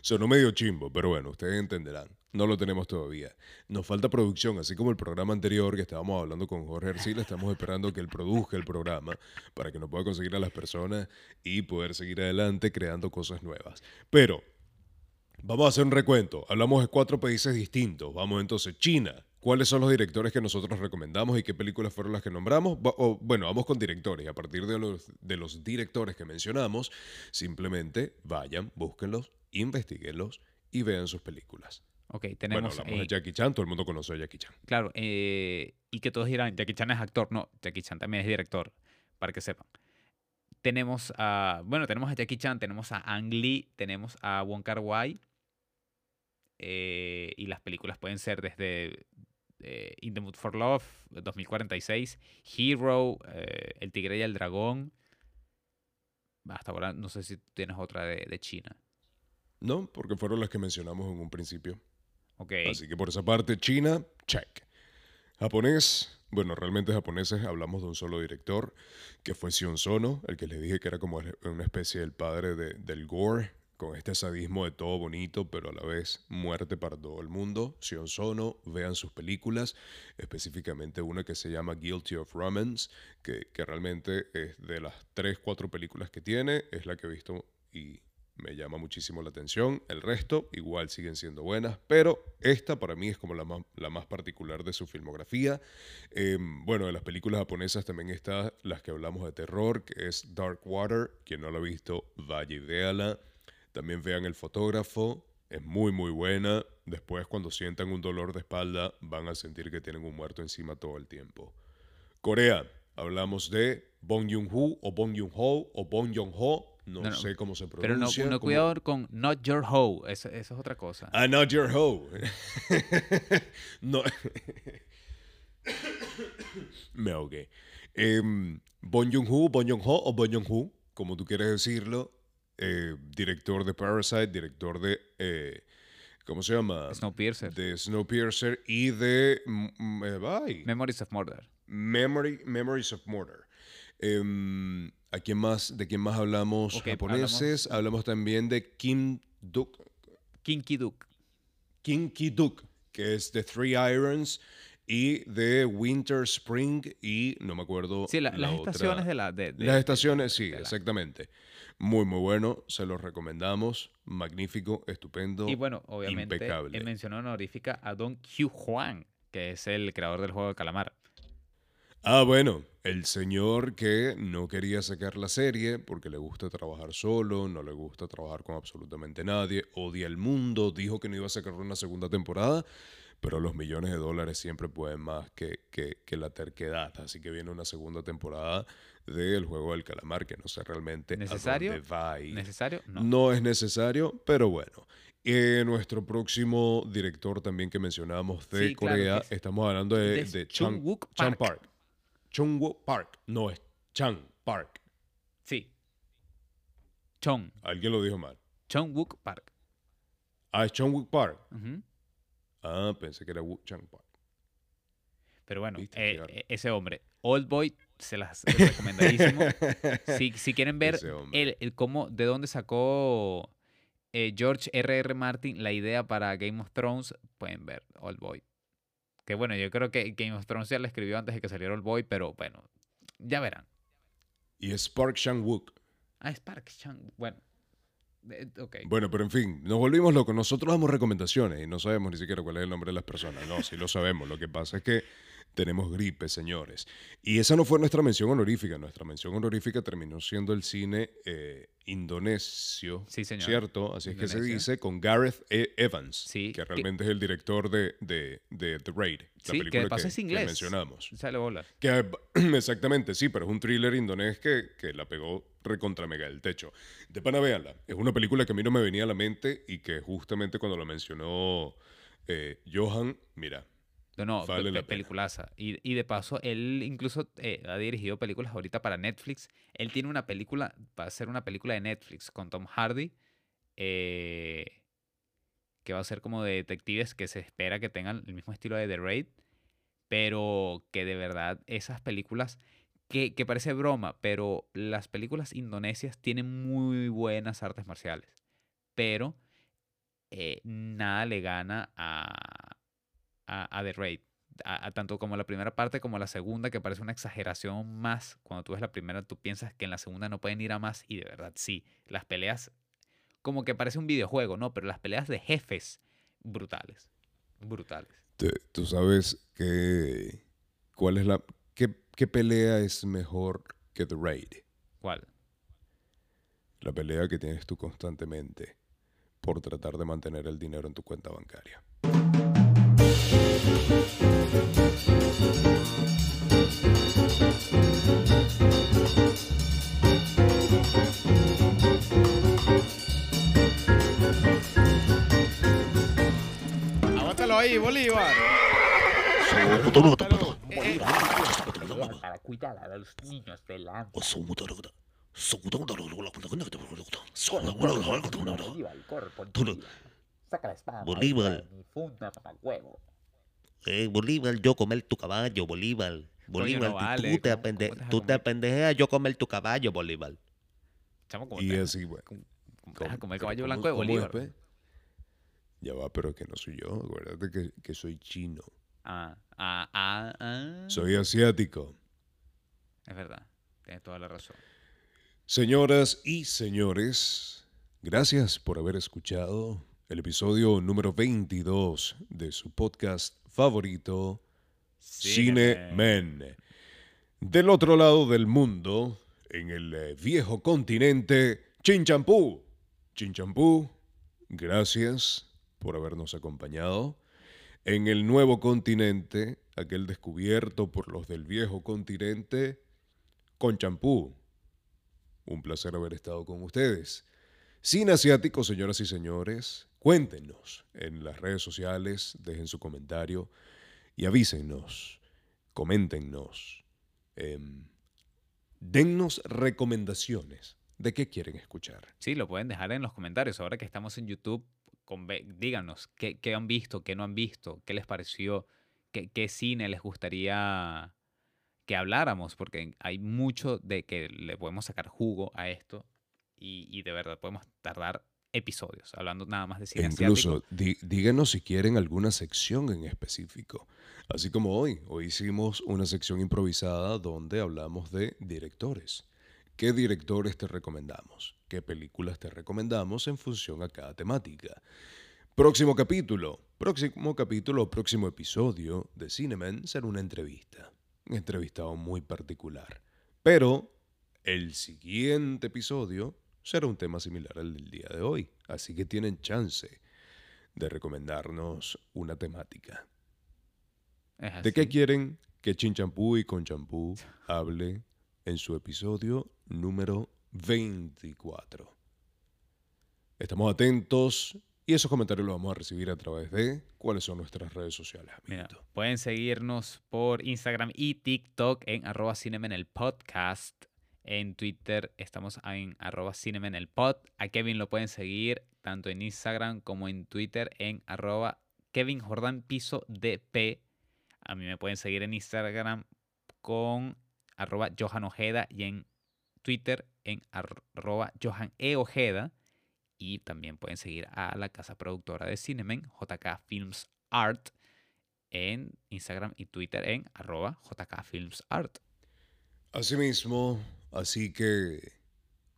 Sonó medio chimbo, pero bueno, ustedes entenderán. No lo tenemos todavía. Nos falta producción, así como el programa anterior que estábamos hablando con Jorge Arcila. Estamos esperando que él produzca el programa para que nos pueda conseguir a las personas y poder seguir adelante creando cosas nuevas. Pero vamos a hacer un recuento. Hablamos de cuatro países distintos. Vamos entonces, China. ¿Cuáles son los directores que nosotros recomendamos y qué películas fueron las que nombramos? O, bueno, vamos con directores. y A partir de los, de los directores que mencionamos, simplemente vayan, búsquenlos, investiguenlos y vean sus películas. Ok, Bueno, tenemos... hablamos eh, de Jackie Chan, todo el mundo conoce a Jackie Chan. Claro, eh, y que todos dirán, Jackie Chan es actor. No, Jackie Chan también es director, para que sepan. Tenemos a, bueno, tenemos a Jackie Chan, tenemos a Ang Lee, tenemos a Wong Kar Wai. eh, y las películas pueden ser desde eh, In the Mood for Love, 2046, Hero, eh, El Tigre y el Dragón. Hasta ahora no sé si tienes otra de, de China. No, porque fueron las que mencionamos en un principio. Ok. Así que por esa parte, China, check. Japonés, bueno, realmente japoneses hablamos de un solo director, que fue Sion Sono, el que les dije que era como una especie del padre de- del gore, con este sadismo de todo bonito, pero a la vez muerte para todo el mundo. Sion Sono, vean sus películas, específicamente una que se llama Guilty of Romance, que, que realmente es de las tres, cuatro películas que tiene, es la que he visto y me llama muchísimo la atención. El resto igual siguen siendo buenas, pero esta para mí es como la más, la más particular de su filmografía. Eh, bueno, de las películas japonesas también está las que hablamos de terror, que es Dark Water. Quien no la ha visto, vaya y véala. También vean El fotógrafo, es muy muy buena. Después cuando sientan un dolor de espalda van a sentir que tienen un muerto encima todo el tiempo. Corea, hablamos de Bong Joon-ho o Bong Joon-ho o Bong Joon-ho, no, sé cómo se Pero no, pronuncia. no cuidado con Not Your Hoe, eso es otra cosa. Ah, not your hoe. no. Me ahogué. Em, Bong Joon-ho, Bong Joon-ho o Bong Joon-ho, como tú quieres decirlo, eh, director de Parasite, director de, eh, ¿cómo se llama? Snowpiercer. De Snowpiercer y de mm, mm, eh, ay, Memories of Murder. Memory, Memories of Murder. Em, ¿a quién más, ¿De quién más hablamos? Ok, Japoneses. Hablamos, también de Kim Duk, Kinky Duke. King Ki-duk, que es de Three Irons y de Winter Spring y no me acuerdo. Sí, la- la las otra. estaciones de la... De, de- Las estaciones, sí, la- exactamente. Muy, muy bueno. Se los recomendamos. Magnífico, estupendo. Y bueno, obviamente, impecable. en mención honorífica a Don Hugh Juan, que es el creador del juego de calamar. Ah, bueno, el señor que no quería sacar la serie porque le gusta trabajar solo, no le gusta trabajar con absolutamente nadie, odia el mundo, dijo que no iba a sacar una segunda temporada, pero los millones de dólares siempre pueden más que, que- que la terquedad. Así que viene una segunda temporada del Juego del Calamar, que no sé realmente ¿Necesario? a dónde va a ir. ¿Necesario? No. No es necesario, pero bueno. Eh, nuestro próximo director también que mencionamos de Sí, Corea, es- estamos hablando de, de Chung Chang, Wook Chang Park. Park. Chung Park, no es Chang Park. Sí. Chong. Alguien lo dijo mal. Chong Wook Park. Ah, es Chung Wook Park. Ah, pensé que era Wook Chang Park. Pero bueno, eh, eh, ese hombre, Old Boy, se las recomendadísimo. si, si quieren ver el, el cómo, de dónde sacó eh, George R.R. Martin la idea para Game of Thrones, pueden ver Old Boy. Que bueno, yo creo que Game of Thrones ya la escribió antes de que saliera Old Boy, pero bueno, ya verán. Y es Park Chang Wook. Ah, es Park Chan. Bueno, eh, ok. Bueno, pero en fin, nos volvimos locos. Nosotros damos recomendaciones y no sabemos ni siquiera cuál es el nombre de las personas. No, sí lo sabemos. Lo que pasa es que tenemos gripe, señores. Y esa no fue nuestra mención honorífica. Nuestra mención honorífica terminó siendo el cine eh, indonesio. Sí, señor. ¿Cierto? Así es que se dice con Gareth E. Evans, Sí, que que- realmente es el director de, de- de The Raid, la Sí, que película de paso que, es que inglés. mencionamos. Sale bola. Que, exactamente, sí, pero es un thriller indonés que, que la pegó recontra mega del techo. De pana, véanla. Es una película que a mí no me venía a la mente y que justamente cuando la mencionó eh, Johan, mira, No, no, Vale pe- peliculaza. Y, y de paso, él incluso eh, ha dirigido películas ahorita para Netflix. Él tiene una película, va a ser una película de Netflix con Tom Hardy, eh, que va a ser como de detectives que se espera que tengan el mismo estilo de The Raid, pero que de verdad esas películas, que, que parece broma, pero las películas indonesias tienen muy buenas artes marciales, pero eh, nada le gana a, a, a The Raid. A, a tanto como la primera parte como la segunda, que parece una exageración más. Cuando tú ves la primera, tú piensas que en la segunda no pueden ir a más, y de verdad sí. Las peleas, como que parece un videojuego, ¿no? Pero las peleas de jefes, brutales. Brutales. tú sabes que, cuál es la, qué, qué pelea es mejor que The Raid. ¿Cuál? La pelea que tienes tú constantemente por tratar de mantener el dinero en tu cuenta bancaria. Ahí, Bolívar. para cuidar a los niños de la Bolívar, corre por Bolívar. Saca la espada. Bolívar. maestra, Mi funda para huevo. Eh, Bolívar, yo comer tu caballo, Bolívar. Bolívar, no tú- vale, tú, te, ¿cómo- apende- cómo tú te apendejeas, yo comer tu caballo, Bolívar. Chamo, como Y te, así, bueno. como- pero caballo ¿cómo- blanco de cómo es, Bolívar. pe? Ya va, pero que no soy yo. Acuérdate que, que soy chino. Ah, ah, ah, ah. Soy asiático. Es verdad. Tienes toda la razón. Señoras y señores, gracias por haber escuchado el episodio número 22 de su podcast favorito, Cine Men. Del otro lado del mundo, en el eh, viejo continente, Chinchampú. Chinchampú, gracias por habernos acompañado. En el nuevo continente, aquel descubierto por los del viejo continente, con champú. Un placer haber estado con ustedes. Cine asiático, señoras y señores, cuéntenos en las redes sociales, dejen su comentario y avísennos, coméntenos, em, dennos recomendaciones de qué quieren escuchar. Sí, lo pueden dejar en los comentarios. Ahora que estamos en YouTube, díganos qué, han visto, qué no han visto, qué les pareció, qué, cine les gustaría que habláramos, porque hay mucho de que le podemos sacar jugo a esto y de verdad podemos tardar episodios hablando nada más de E cine incluso di- díganos si quieren alguna sección en específico. Así como hoy. Hoy hicimos una sección improvisada donde hablamos de directores. ¿Qué directores te recomendamos? ¿Qué películas te recomendamos en función a cada temática? Próximo capítulo. Próximo capítulo, próximo episodio de Cineman será una entrevista. Un entrevistado muy particular. Pero el siguiente episodio será un tema similar al del día de hoy. Así que tienen chance de recomendarnos una temática. ¿De qué quieren que Chinchampú y con champú hable en su episodio número 24? Estamos atentos y esos comentarios los vamos a recibir a través de cuáles son nuestras redes sociales, Mira, pueden seguirnos por Instagram y TikTok en arroba el podcast. En Twitter estamos en arroba Cinemen el pod. A Kevin lo pueden seguir tanto en Instagram como en Twitter en arroba Kevin Jordan. A mí me pueden seguir en Instagram con arroba Johan Ojeda y en Twitter en arroba Johan E. Ojeda. Y también pueden seguir a la casa productora de Cinemen, JK Films Art, en Instagram y Twitter en arroba JK Films Art. Asimismo, así que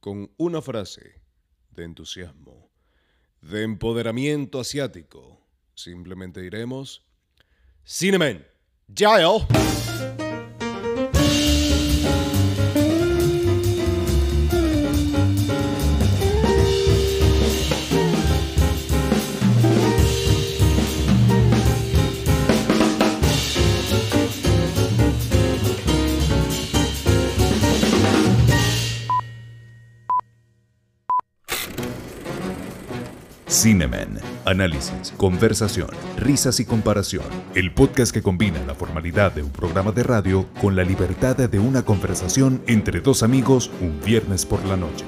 con una frase de entusiasmo, de empoderamiento asiático, simplemente diremos, Cinemen, ¡Yayo! Cinemen. Análisis, conversación, risas y comparación. El podcast que combina la formalidad de un programa de radio con la libertad de una conversación entre dos amigos un viernes por la noche.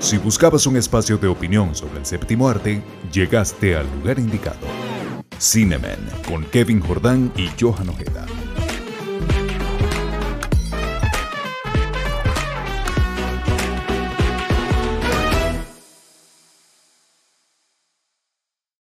Si buscabas un espacio de opinión sobre el séptimo arte, llegaste al lugar indicado. Cinemen con Kevin Jordán y Johan Ojeda.